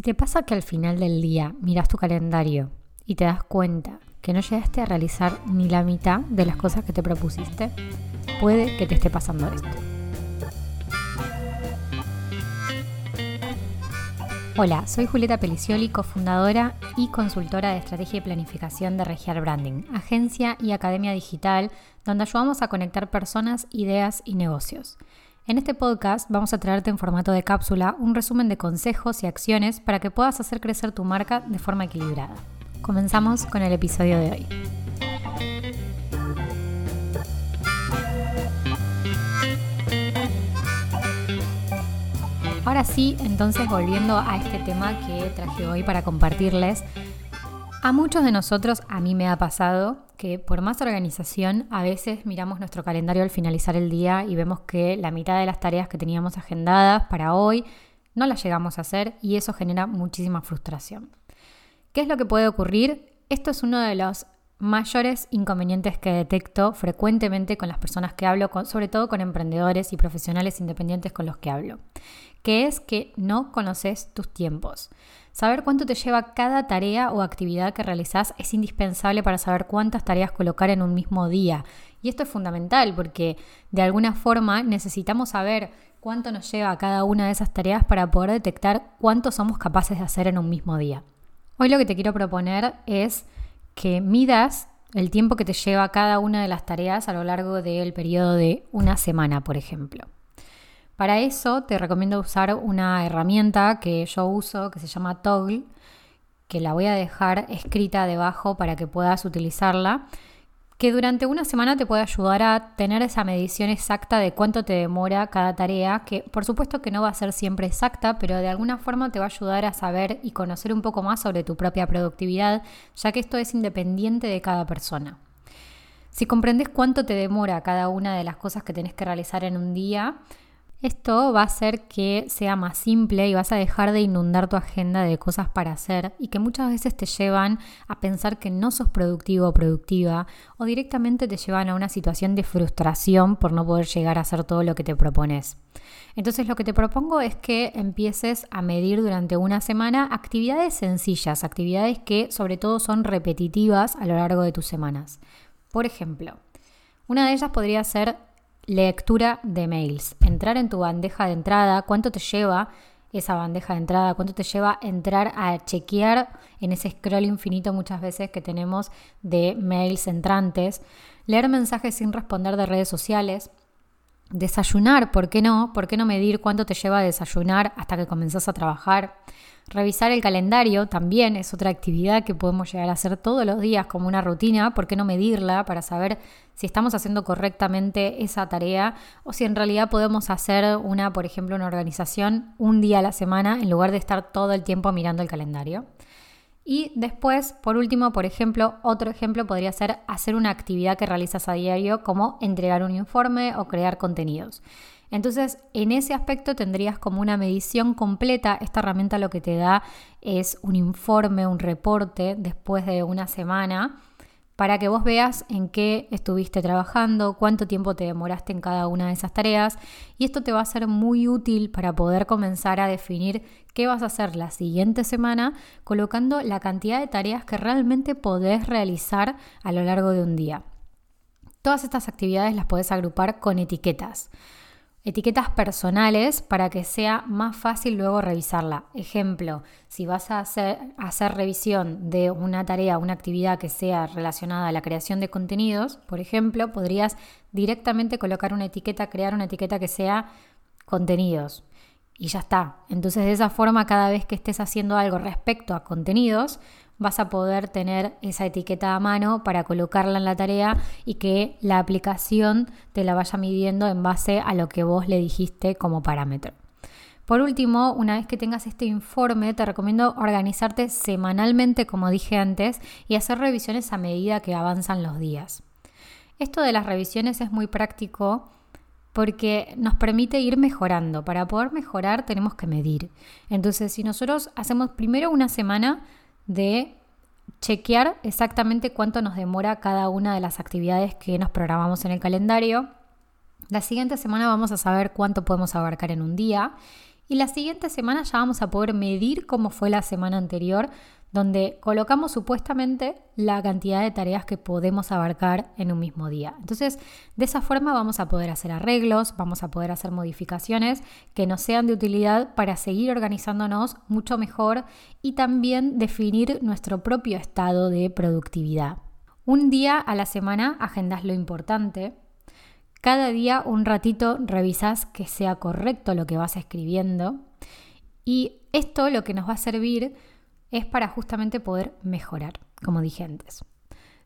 Si te pasa que al final del día miras tu calendario y te das cuenta que no llegaste a realizar ni la mitad de las cosas que te propusiste, puede que te esté pasando esto. Hola, soy Julieta Pelicioli, cofundadora y consultora de estrategia y planificación de Regiar Branding, agencia y academia digital donde ayudamos a conectar personas, ideas y negocios. En este podcast vamos a traerte en formato de cápsula un resumen de consejos y acciones para que puedas hacer crecer tu marca de forma equilibrada. Comenzamos con el episodio de hoy. Ahora sí, entonces volviendo a este tema que traje hoy para compartirles, a muchos de nosotros, a mí me ha pasado que por más organización, a veces miramos nuestro calendario al finalizar el día y vemos que la mitad de las tareas que teníamos agendadas para hoy no las llegamos a hacer y eso genera muchísima frustración. ¿Qué es lo que puede ocurrir? Esto es uno de los mayores inconvenientes que detecto frecuentemente con las personas que hablo, sobre todo con emprendedores y profesionales independientes con los que hablo, que es que no conoces tus tiempos. Saber cuánto te lleva cada tarea o actividad que realizas es indispensable para saber cuántas tareas colocar en un mismo día. Y esto es fundamental porque de alguna forma necesitamos saber cuánto nos lleva cada una de esas tareas para poder detectar cuánto somos capaces de hacer en un mismo día. Hoy lo que te quiero proponer es que midas el tiempo que te lleva cada una de las tareas a lo largo del periodo de una semana, por ejemplo. Para eso te recomiendo usar una herramienta que yo uso que se llama Toggle, que la voy a dejar escrita debajo para que puedas utilizarla, que durante una semana te puede ayudar a tener esa medición exacta de cuánto te demora cada tarea, que por supuesto que no va a ser siempre exacta, pero de alguna forma te va a ayudar a saber y conocer un poco más sobre tu propia productividad, ya que esto es independiente de cada persona. Si comprendes cuánto te demora cada una de las cosas que tenés que realizar en un día, esto va a hacer que sea más simple y vas a dejar de inundar tu agenda de cosas para hacer y que muchas veces te llevan a pensar que no sos productivo o productiva o directamente te llevan a una situación de frustración por no poder llegar a hacer todo lo que te propones. Entonces lo que te propongo es que empieces a medir durante una semana actividades sencillas, actividades que sobre todo son repetitivas a lo largo de tus semanas. Por ejemplo, una de ellas podría ser lectura de mails. Entrar en tu bandeja de entrada, cuánto te lleva esa bandeja de entrada, cuánto te lleva entrar a chequear en ese scroll infinito muchas veces que tenemos de mails entrantes, leer mensajes sin responder de redes sociales, desayunar, ¿por qué no? ¿Por qué no medir cuánto te lleva a desayunar hasta que comenzás a trabajar? Revisar el calendario también es otra actividad que podemos llegar a hacer todos los días como una rutina. ¿Por qué no medirla para saber si estamos haciendo correctamente esa tarea o si en realidad podemos hacer una, por ejemplo, una organización un día a la semana en lugar de estar todo el tiempo mirando el calendario? Y después, por último, por ejemplo, otro ejemplo podría ser hacer una actividad que realizas a diario como entregar un informe o crear contenidos. Entonces, en ese aspecto tendrías como una medición completa. Esta herramienta lo que te da es un informe, un reporte después de una semana para que vos veas en qué estuviste trabajando, cuánto tiempo te demoraste en cada una de esas tareas y esto te va a ser muy útil para poder comenzar a definir qué vas a hacer la siguiente semana colocando la cantidad de tareas que realmente podés realizar a lo largo de un día. Todas estas actividades las podés agrupar con etiquetas etiquetas personales para que sea más fácil luego revisarla. Ejemplo, si vas a hacer, revisión de una tarea, una actividad que sea relacionada a la creación de contenidos, por ejemplo, podrías directamente colocar una etiqueta, crear una etiqueta que sea contenidos. Y ya está. Entonces de esa forma, cada vez que estés haciendo algo respecto a contenidos, vas a poder tener esa etiqueta a mano para colocarla en la tarea y que la aplicación te la vaya midiendo en base a lo que vos le dijiste como parámetro. Por último, una vez que tengas este informe, te recomiendo organizarte semanalmente, como dije antes, y hacer revisiones a medida que avanzan los días. Esto de las revisiones es muy práctico porque nos permite ir mejorando. Para poder mejorar tenemos que medir. Entonces, si nosotros hacemos primero una semana de chequear exactamente cuánto nos demora cada una de las actividades que nos programamos en el calendario. La siguiente semana vamos a saber cuánto podemos abarcar en un día Y la siguiente semana ya vamos a poder medir cómo fue la semana anterior, donde colocamos supuestamente la cantidad de tareas que podemos abarcar en un mismo día. Entonces, de esa forma vamos a poder hacer arreglos, vamos a poder hacer modificaciones que nos sean de utilidad para seguir organizándonos mucho mejor y también definir nuestro propio estado de productividad. Un día a la semana agendas lo importante. Cada día un ratito revisas que sea correcto lo que vas escribiendo. Y esto lo que nos va a servir es para justamente poder mejorar, como dije antes.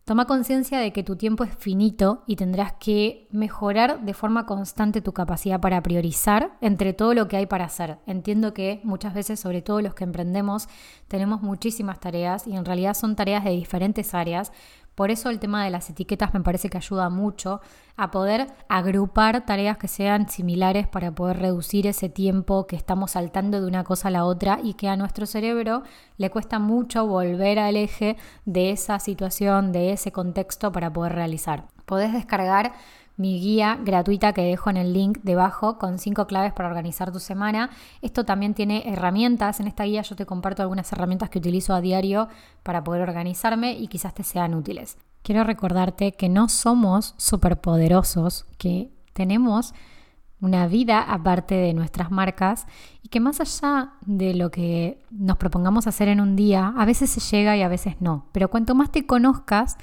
Toma conciencia de que tu tiempo es finito y tendrás que mejorar de forma constante tu capacidad para priorizar entre todo lo que hay para hacer. Entiendo que muchas veces, sobre todo los que emprendemos, tenemos muchísimas tareas y en realidad son tareas de diferentes áreas, por eso el tema de las etiquetas me parece que ayuda mucho a poder agrupar tareas que sean similares para poder reducir ese tiempo que estamos saltando de una cosa a la otra y que a nuestro cerebro le cuesta mucho volver al eje de esa situación, de ese contexto para poder realizar. Podés descargar mi guía gratuita que dejo en el link debajo con cinco claves para organizar tu semana. Esto también tiene herramientas. En esta guía yo te comparto algunas herramientas que utilizo a diario para poder organizarme y quizás te sean útiles. Quiero recordarte que no somos superpoderosos, que tenemos una vida aparte de nuestras marcas y que más allá de lo que nos propongamos hacer en un día, a veces se llega y a veces no. Pero cuanto más te conozcas,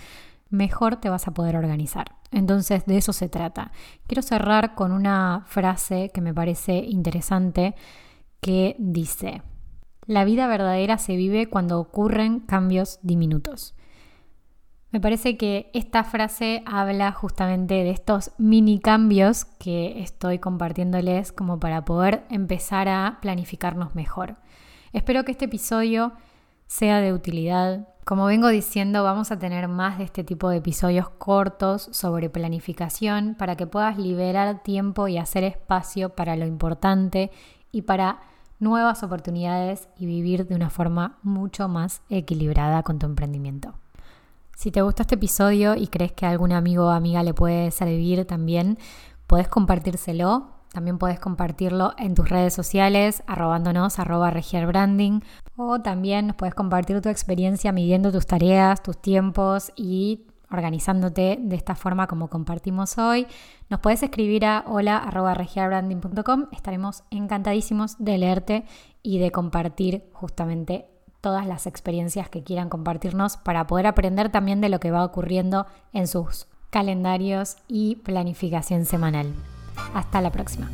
mejor te vas a poder organizar. Entonces de eso se trata. Quiero cerrar con una frase que me parece interesante que dice, la vida verdadera se vive cuando ocurren cambios diminutos. Me parece que esta frase habla justamente de estos mini cambios que estoy compartiéndoles como para poder empezar a planificarnos mejor. Espero que este episodio sea de utilidad como vengo diciendo, vamos a tener más de este tipo de episodios cortos sobre planificación para que puedas liberar tiempo y hacer espacio para lo importante y para nuevas oportunidades y vivir de una forma mucho más equilibrada con tu emprendimiento. Si te gustó este episodio y crees que a algún amigo o amiga le puede servir también, puedes compartírselo también puedes compartirlo en tus redes sociales, arrobándonos, arroba regiarbranding. O también nos puedes compartir tu experiencia midiendo tus tareas, tus tiempos y organizándote de esta forma como compartimos hoy. Nos puedes escribir a hola.regiarbranding.com. Estaremos encantadísimos de leerte y de compartir justamente todas las experiencias que quieran compartirnos para poder aprender también de lo que va ocurriendo en sus calendarios y planificación semanal. Hasta la próxima.